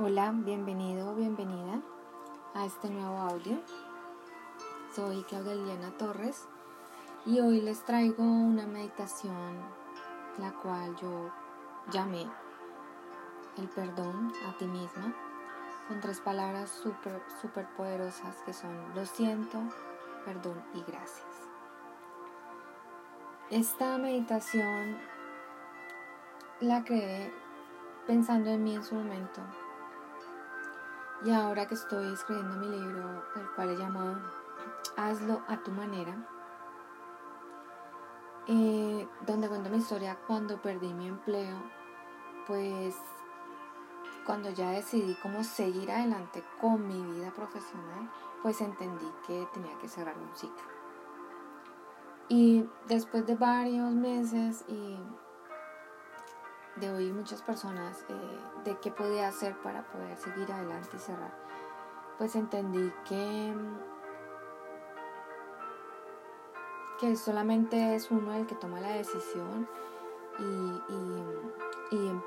Hola, bienvenido o bienvenida a este nuevo audio. Soy Claudia Liliana Torres y hoy les traigo una meditación la cual yo llamé el perdón a ti misma con tres palabras súper super poderosas que son lo siento, perdón y gracias. Esta meditación la creé pensando en mí en su momento y ahora que estoy escribiendo mi libro, el cual he llamado Hazlo a tu manera, eh, donde cuento mi historia cuando perdí mi empleo, pues cuando ya decidí cómo seguir adelante con mi vida profesional, pues entendí que tenía que cerrar un ciclo. Y después de varios meses y de oír muchas personas eh, de qué podía hacer para poder seguir adelante y cerrar, pues entendí que, que solamente es uno el que toma la decisión y,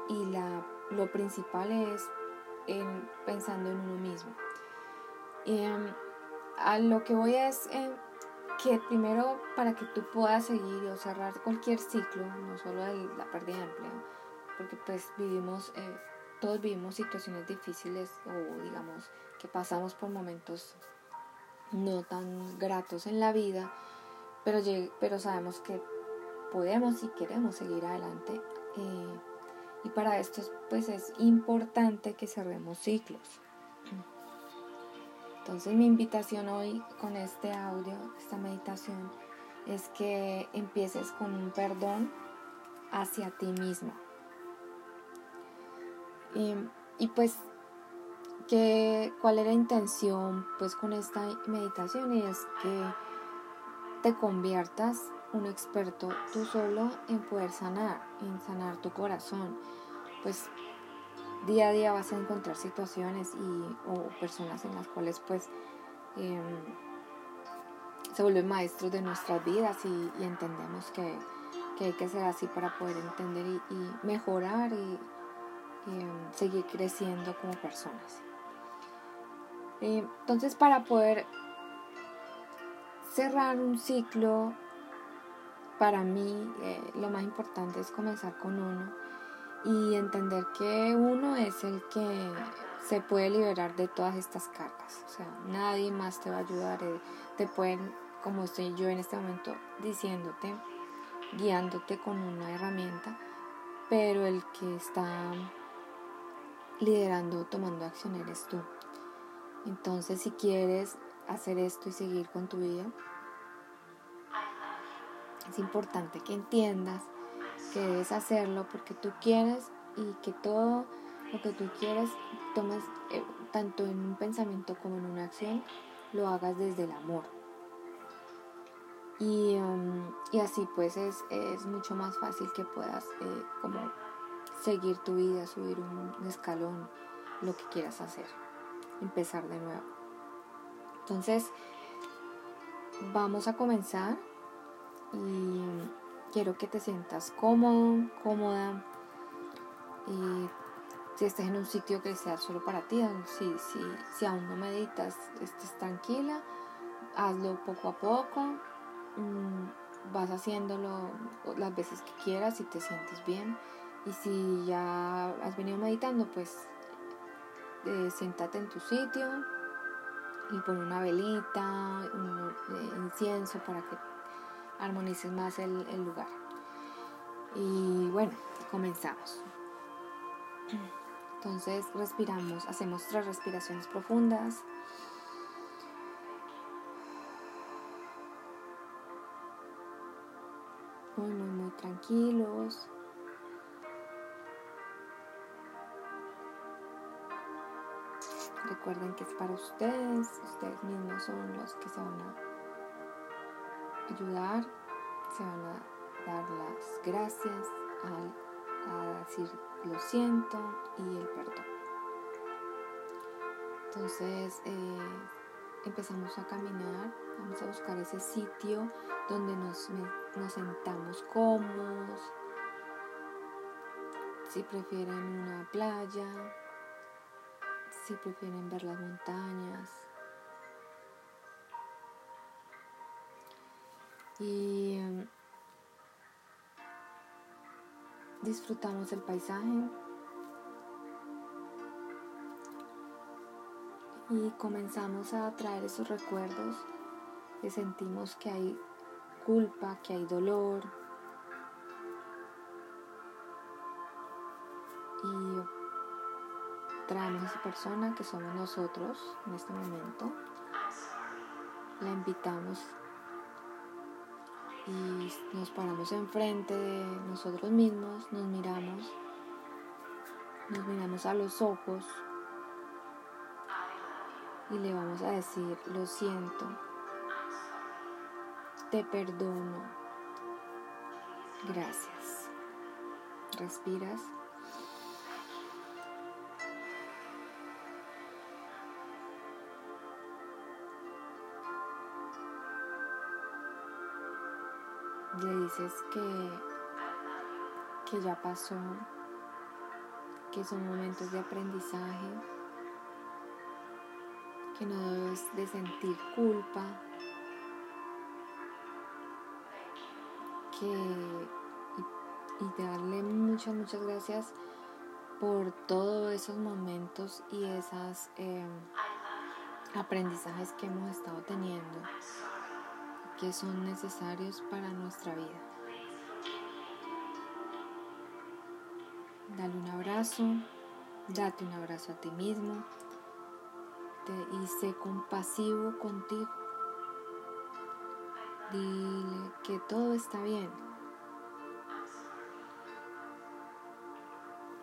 y, la, lo principal es en, pensando en uno mismo. Em, a lo que voy es eh, que primero para que tú puedas seguir o cerrar cualquier ciclo, no solo la pérdida de empleo, porque pues vivimos, eh, todos vivimos situaciones difíciles o digamos que pasamos por momentos no tan gratos en la vida, pero, pero sabemos que podemos y queremos seguir adelante. Eh, y para esto pues es importante que cerremos ciclos. Entonces mi invitación hoy con este audio, esta meditación, es que empieces con un perdón hacia ti mismo. Y, pues, que, ¿cuál era la intención pues con esta meditación? Y es que te conviertas un experto tú solo en poder sanar, en sanar tu corazón. Pues día a día vas a encontrar situaciones y, o personas en las cuales pues em, se vuelven maestros de nuestras vidas y, entendemos que, hay que ser así para poder entender y mejorar y, Em, seguir creciendo como personas. entonces, para poder cerrar un ciclo, para mí eh, lo más importante es comenzar con uno y entender que uno es el que se puede liberar de todas estas cargas. O sea, nadie más te va a ayudar. Eh, te pueden, como estoy yo en este momento diciéndote, guiándote con una herramienta, pero el que está liderando, tomando acción eres tú. Entonces, si quieres hacer esto y seguir con tu vida, es importante que entiendas que debes hacerlo porque tú quieres y que todo lo que tú quieres tomes eh, tanto en un pensamiento como en una acción, lo hagas desde el amor. Y, um, así pues es, es, mucho más fácil que puedas eh, como seguir tu vida, subir un escalón, lo que quieras hacer, empezar de nuevo. Entonces, vamos a comenzar y quiero que te sientas cómodo, cómoda. Y si estás en un sitio que sea solo para ti, si, si, si aún no meditas, estés tranquila, hazlo poco a poco. Mm, vas haciéndolo las veces que quieras y te sientes bien y si ya has venido meditando, pues eh, siéntate en tu sitio y pon una velita, un eh, incienso para que armonices más el, el lugar. Y bueno, comenzamos. Entonces respiramos, hacemos tres respiraciones profundas. Muy, muy, muy tranquilos. Recuerden que es para ustedes, ustedes mismos son los que se van a ayudar, se van a dar las gracias, a, decir lo siento y el perdón. Entonces eh, empezamos a caminar, vamos a buscar ese sitio donde nos, nos sentamos cómodos, si prefieren una playa, prefieren ver las montañas. Y em, disfrutamos el paisaje. Y comenzamos a traer esos recuerdos que sentimos que hay culpa, que hay dolor. Traemos a esa persona que somos nosotros en este momento. La invitamos y nos paramos enfrente de nosotros mismos, nos miramos, nos miramos a los ojos y le vamos a decir, lo siento, te perdono, gracias. Respiras. Le dices que, que ya pasó, que son momentos de aprendizaje, que no debes de sentir culpa, que y, y darle muchas, muchas gracias por todos esos momentos y esos eh, aprendizajes que hemos estado teniendo que son necesarios para nuestra vida. Dale un abrazo, date un abrazo a ti mismo y sé compasivo contigo. Dile que todo está bien.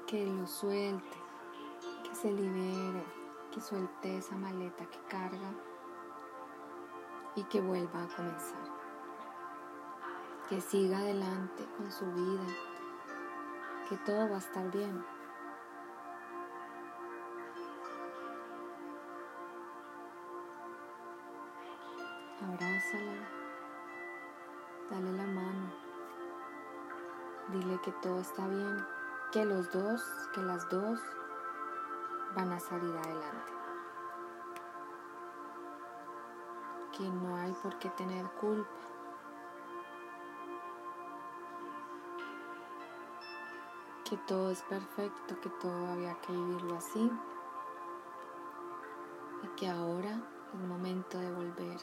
Que lo suelte, que se libere, que suelte esa maleta que carga y que vuelva a comenzar. Que siga adelante con su vida, que todo va a estar bien. Abrázala, dale la mano, dile que todo está bien, que los dos, que las dos van a salir adelante. Que no hay por qué tener culpa. Que todo es perfecto, que todo había que vivirlo así. Y que ahora es momento de volver,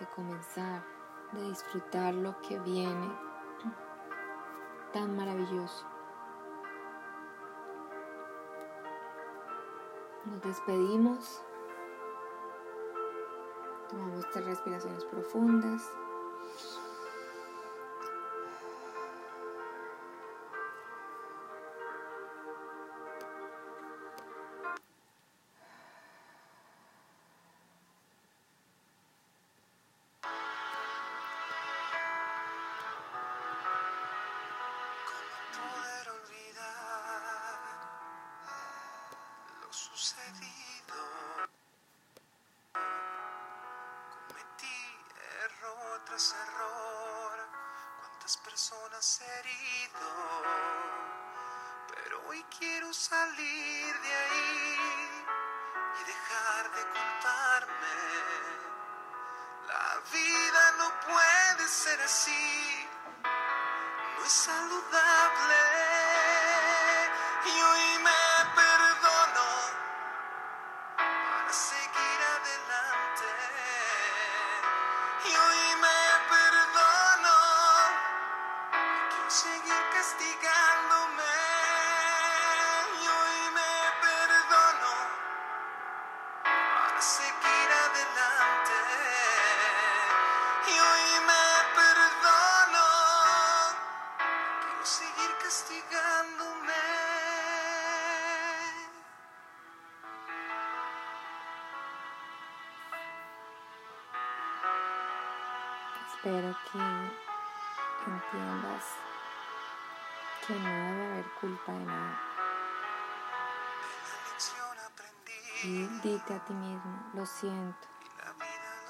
de comenzar, de disfrutar lo que viene tan maravilloso. Nos despedimos. Tomamos tres respiraciones profundas. Personas herido, pero hoy quiero salir de ahí y dejar de culparme. La vida no puede ser así, no es saludable. Entiendas que no debe haber culpa de nada. Y dite a ti mismo, lo siento,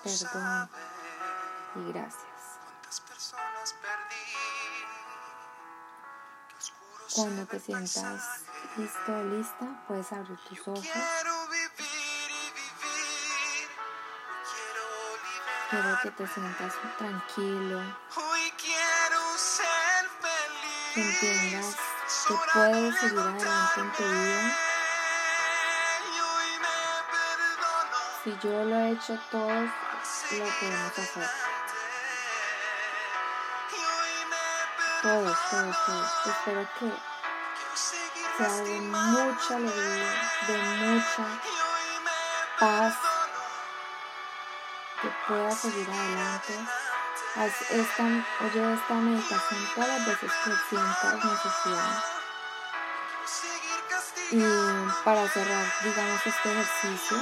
perdón y gracias. Cuando te sientas listo o lista, puedes abrir tus ojos. Quiero que te sientas tranquilo, entiendas que puedes seguir adelante en tu vida. Si yo lo he hecho, todos lo podemos hacer. Todos, todos, todos. Espero que sea de mucha alegría, de mucha paz, que puedas seguir adelante. Haz esta, oye esta meditación todas las veces que sientas necesidad. Y para cerrar, digamos, este ejercicio,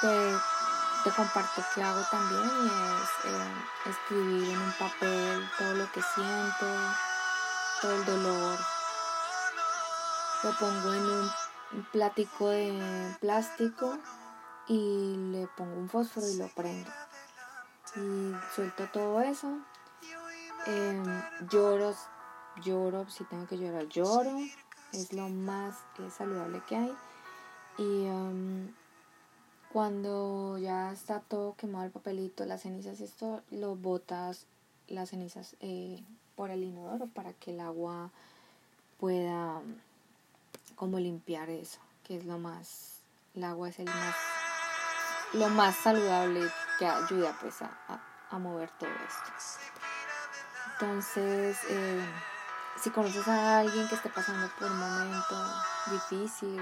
te, te comparto que hago también y es eh, escribir en un papel todo lo que siento, todo el dolor. Lo pongo en un, un platico de plástico y le pongo un fósforo y lo prendo. Y suelto todo eso. Em, lloro, lloro, si tengo que llorar, lloro. Es lo más eh, saludable que hay. Y em, cuando ya está todo quemado el papelito, las cenizas esto, lo botas las cenizas eh, por el inodoro para que el agua pueda como limpiar eso, que es lo más, el agua es el más, lo más saludable que ayuda pues a, a- mover todo esto. Entonces, eh, si conoces a alguien que esté pasando por un momento difícil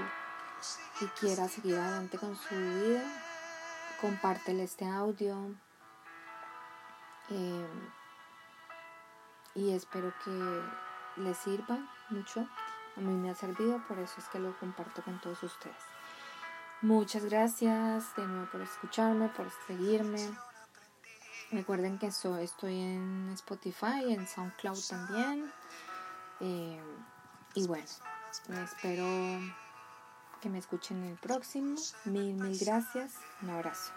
y quiera seguir adelante con su vida, compártele este audio. eh, y espero que les sirva mucho. A mí me ha servido, por eso es que lo comparto con todos ustedes. Muchas gracias de nuevo por escucharme, por seguirme. Recuerden que estoy en Spotify, en SoundCloud también. Eh, y bueno, espero que me escuchen el próximo. Mil, mil gracias. Un abrazo.